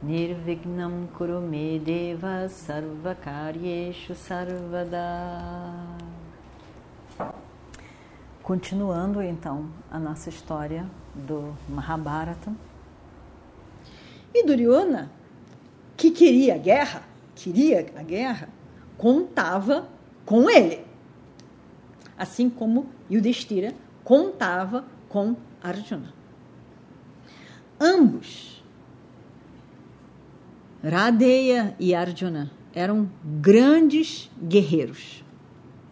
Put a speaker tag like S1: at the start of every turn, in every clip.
S1: Nirvignam Kurume Deva Sarvakaryeshu Sarvada Continuando então a nossa história do Mahabharata.
S2: E Duryodhana, que queria a guerra, queria a guerra, contava com ele. Assim como Yudhishthira contava com Arjuna. Ambos, Radeya e Arjuna, eram grandes guerreiros.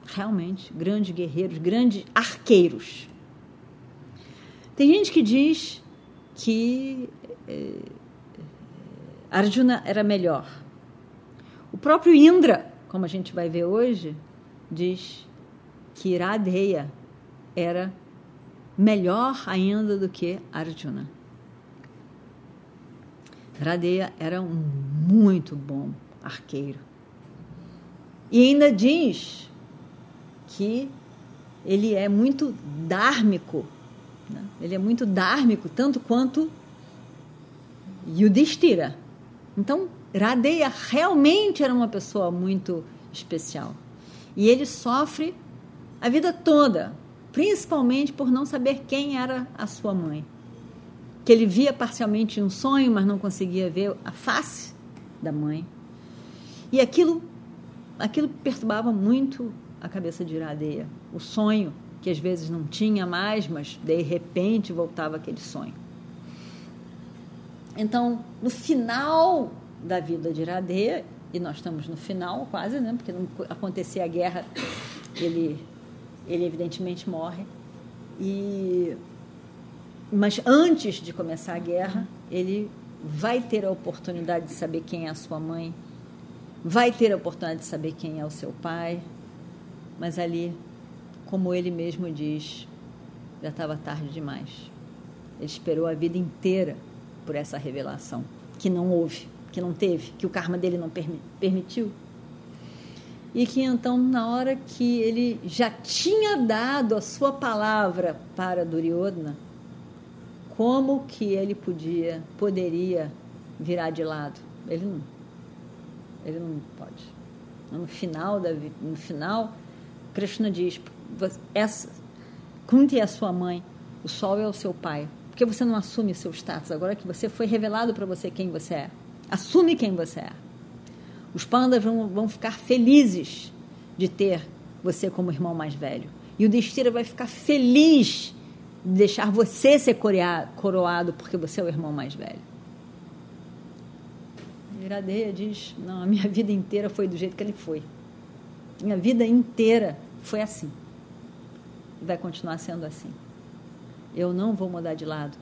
S2: Realmente, grandes guerreiros, grandes arqueiros. Tem gente que diz que eh, Arjuna era melhor. O próprio Indra, como a gente vai ver hoje, diz que Iradeya era melhor ainda do que Arjuna. Radeya era um muito bom arqueiro. E ainda diz que ele é muito dármico. Né? Ele é muito dármico, tanto quanto Yudhishthira. Então, Radeya realmente era uma pessoa muito especial. E ele sofre a vida toda, principalmente por não saber quem era a sua mãe. Que ele via parcialmente um sonho, mas não conseguia ver a face da mãe. E aquilo, aquilo perturbava muito a cabeça de Iradeia. O sonho, que às vezes não tinha mais, mas de repente voltava aquele sonho. Então, no final da vida de Iradeia, e nós estamos no final quase, né? porque não acontecer a guerra, ele ele evidentemente morre. E mas antes de começar a guerra, ele vai ter a oportunidade de saber quem é a sua mãe, vai ter a oportunidade de saber quem é o seu pai, mas ali, como ele mesmo diz, já estava tarde demais. Ele esperou a vida inteira por essa revelação, que não houve, que não teve, que o karma dele não permitiu e que então, na hora que ele já tinha dado a sua palavra para Duryodhana, como que ele podia, poderia virar de lado? Ele não. Ele não pode. No final da no final, Krishna diz: essa Kunti é a sua mãe, o sol é o seu pai. Por que você não assume seu status agora que você foi revelado para você quem você é? Assume quem você é. Os pandas vão, vão ficar felizes de ter você como irmão mais velho. E o Destira vai ficar feliz deixar você ser coroado porque você é o irmão mais velho. Iradeia diz: Não, a minha vida inteira foi do jeito que ele foi. Minha vida inteira foi assim. E vai continuar sendo assim. Eu não vou mudar de lado.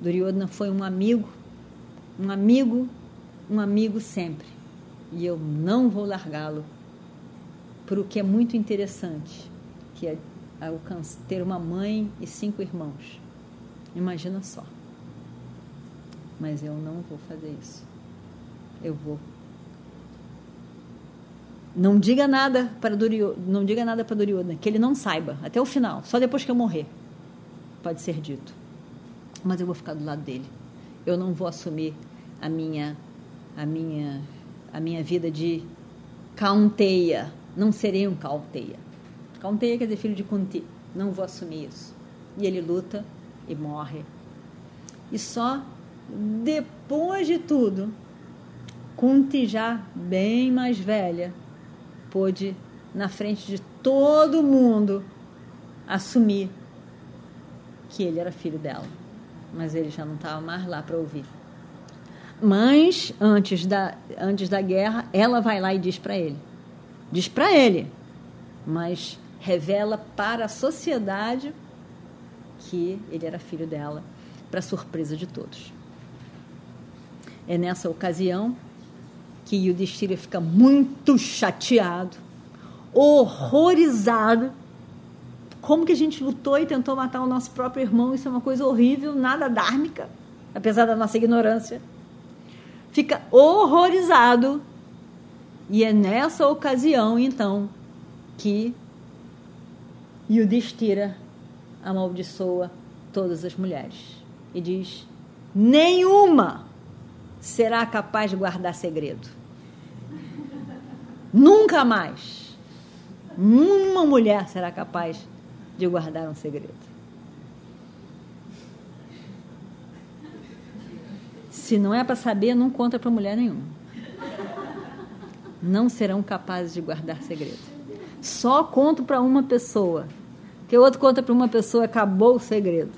S2: Duryodhana foi um amigo, um amigo, um amigo sempre e eu não vou largá-lo por o que é muito interessante, que é ter uma mãe e cinco irmãos. Imagina só. Mas eu não vou fazer isso. Eu vou. Não diga nada para Duryodhana, não diga nada para Duryodhana, que ele não saiba até o final, só depois que eu morrer. Pode ser dito. Mas eu vou ficar do lado dele. Eu não vou assumir a minha a minha a minha vida de Kaunteya. Não serei um Kaunteya. Kaunteya quer dizer filho de Kunti. Não vou assumir isso. E ele luta e morre. E só depois de tudo, Kunti já bem mais velha, pôde, na frente de todo mundo, assumir que ele era filho dela. Mas ele já não estava mais lá para ouvir. Mas antes da, antes da guerra, ela vai lá e diz para ele. Diz para ele, mas revela para a sociedade que ele era filho dela, para surpresa de todos. É nessa ocasião que Yudhishthira fica muito chateado, horrorizado. Como que a gente lutou e tentou matar o nosso próprio irmão? Isso é uma coisa horrível, nada dármica, apesar da nossa ignorância. Fica horrorizado. E é nessa ocasião, então, que Yudhishthira amaldiçoa todas as mulheres e diz: nenhuma será capaz de guardar segredo. Nunca mais. Uma mulher será capaz de guardar um segredo. Se não é para saber, não conta para mulher nenhuma. Não serão capazes de guardar segredo. Só conto para uma pessoa. Que o outro conta para uma pessoa, acabou o segredo.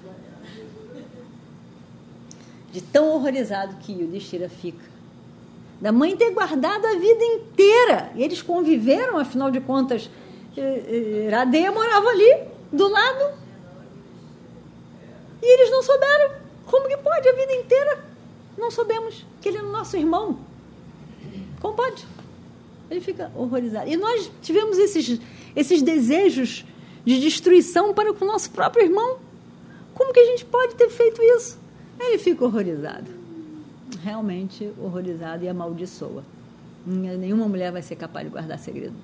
S2: De tão horrorizado que o Destira fica. Da mãe ter guardado a vida inteira. E eles conviveram, afinal de contas, Iradeia morava ali, do lado. E eles não souberam. Como que pode a vida inteira? Não soubemos que ele é nosso irmão. Como pode? Ele fica horrorizado. E nós tivemos esses, esses desejos de destruição para com o nosso próprio irmão. Como que a gente pode ter feito isso? Ele fica horrorizado. Realmente horrorizado e amaldiçoa. Nenhuma mulher vai ser capaz de guardar segredo.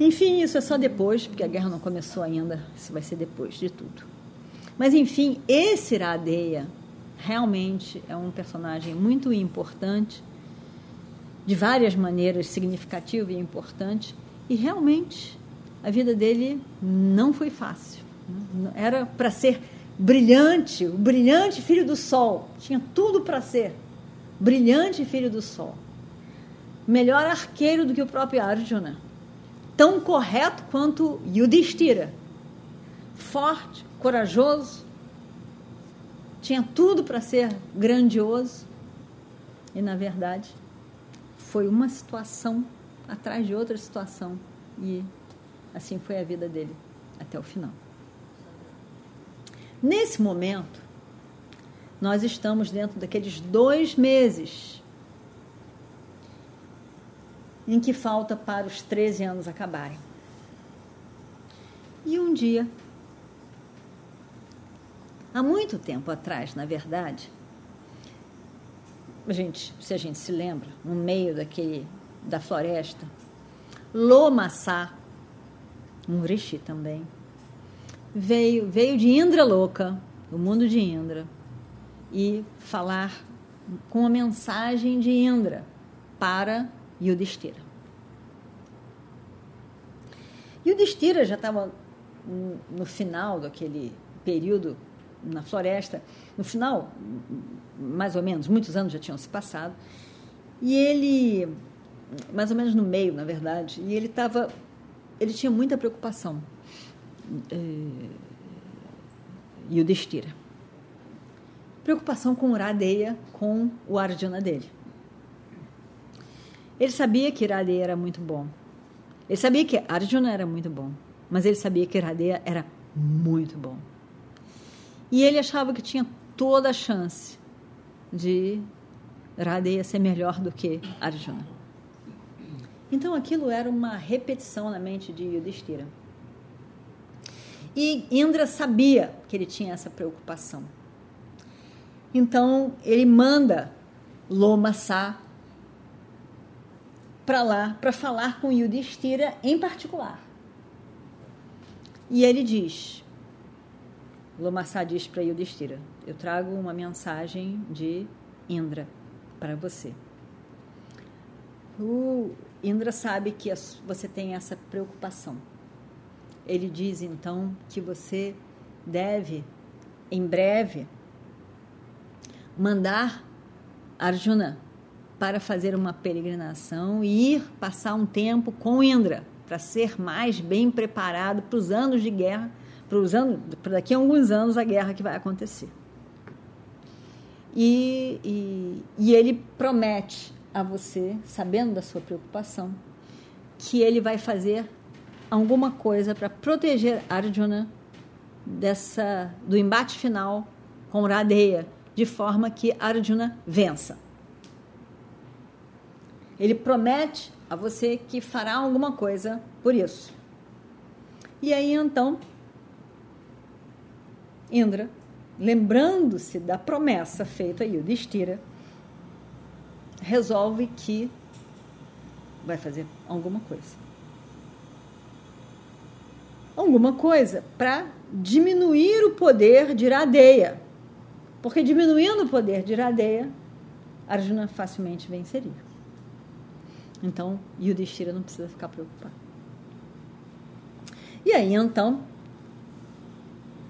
S2: Enfim, isso é só depois, porque a guerra não começou ainda. Isso vai ser depois de tudo. Mas, enfim, esse Iradeia realmente é um personagem muito importante, de várias maneiras significativo e importante, e realmente a vida dele não foi fácil. Era para ser brilhante, o brilhante filho do sol, tinha tudo para ser brilhante filho do sol. Melhor arqueiro do que o próprio Arjuna. Tão correto quanto Yudhishthira. Forte, corajoso, tinha tudo para ser grandioso. E, na verdade, foi uma situação atrás de outra situação. E assim foi a vida dele até o final. Nesse momento, nós estamos dentro daqueles dois meses em que falta para os 13 anos acabarem. E um dia, há muito tempo atrás, na verdade, gente, se a gente se lembra, no meio daquele da floresta, Lomassá, um rishi também, veio, veio de Indra louca, do mundo de Indra, e falar com a mensagem de Indra para Yudhishthira. Yudhishthira já estava no final daquele período na floresta, no final, mais ou menos, muitos anos já tinham se passado, e ele, mais ou menos no meio, na verdade, e ele estava, ele tinha muita preocupação, eh, e o Destira. Preocupação com Uradeia, com o Arjuna dele. Ele sabia que Iradeya era muito bom. Ele sabia que Arjuna era muito bom. Mas ele sabia que Iradeya era muito bom. E ele achava que tinha toda a chance de Radeya ser melhor do que Arjuna. Então aquilo era uma repetição na mente de Yudhishthira. E Indra sabia que ele tinha essa preocupação. Então ele manda Lomassa para lá para falar com Yudhishthira em particular. E ele diz: Lomassá diz para Yudhishthira: Eu trago uma mensagem de Indra para você. O Indra sabe que você tem essa preocupação. Ele diz então que você deve, em breve, mandar Arjuna para fazer uma peregrinação e ir passar um tempo com Indra, para ser mais bem preparado para os anos de guerra para daqui a alguns anos a guerra que vai acontecer. E, e, e ele promete a você, sabendo da sua preocupação, que ele vai fazer alguma coisa para proteger Arjuna dessa do embate final com Radeya, de forma que Arjuna vença. Ele promete a você que fará alguma coisa por isso. E aí então, Indra, lembrando-se da promessa feita a Yudhishthira, resolve que vai fazer alguma coisa. Alguma coisa para diminuir o poder de Iradeia. Porque diminuindo o poder de Iradeia, Arjuna facilmente venceria. Então, Yudhishthira não precisa ficar preocupado. E aí, então,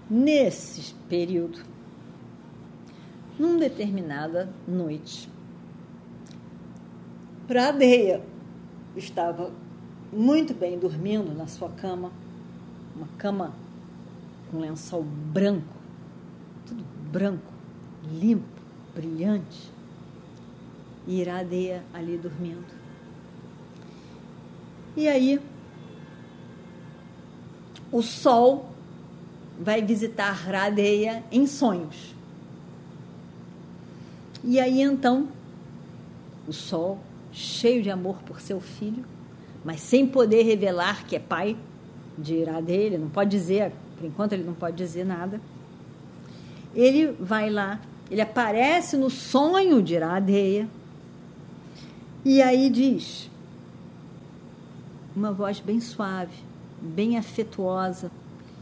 S2: nesse período, numa determinada noite, Pradeia estava muito bem dormindo na sua cama, uma cama com lençol branco, tudo branco, limpo, brilhante, e Iradeia ali dormindo. E aí, o sol vai visitar Radeia em sonhos. E aí então, o sol cheio de amor por seu filho, mas sem poder revelar que é pai de Iradeia, ele não pode dizer, por enquanto ele não pode dizer nada. Ele vai lá, ele aparece no sonho de Iradeia, e aí diz, uma voz bem suave, bem afetuosa,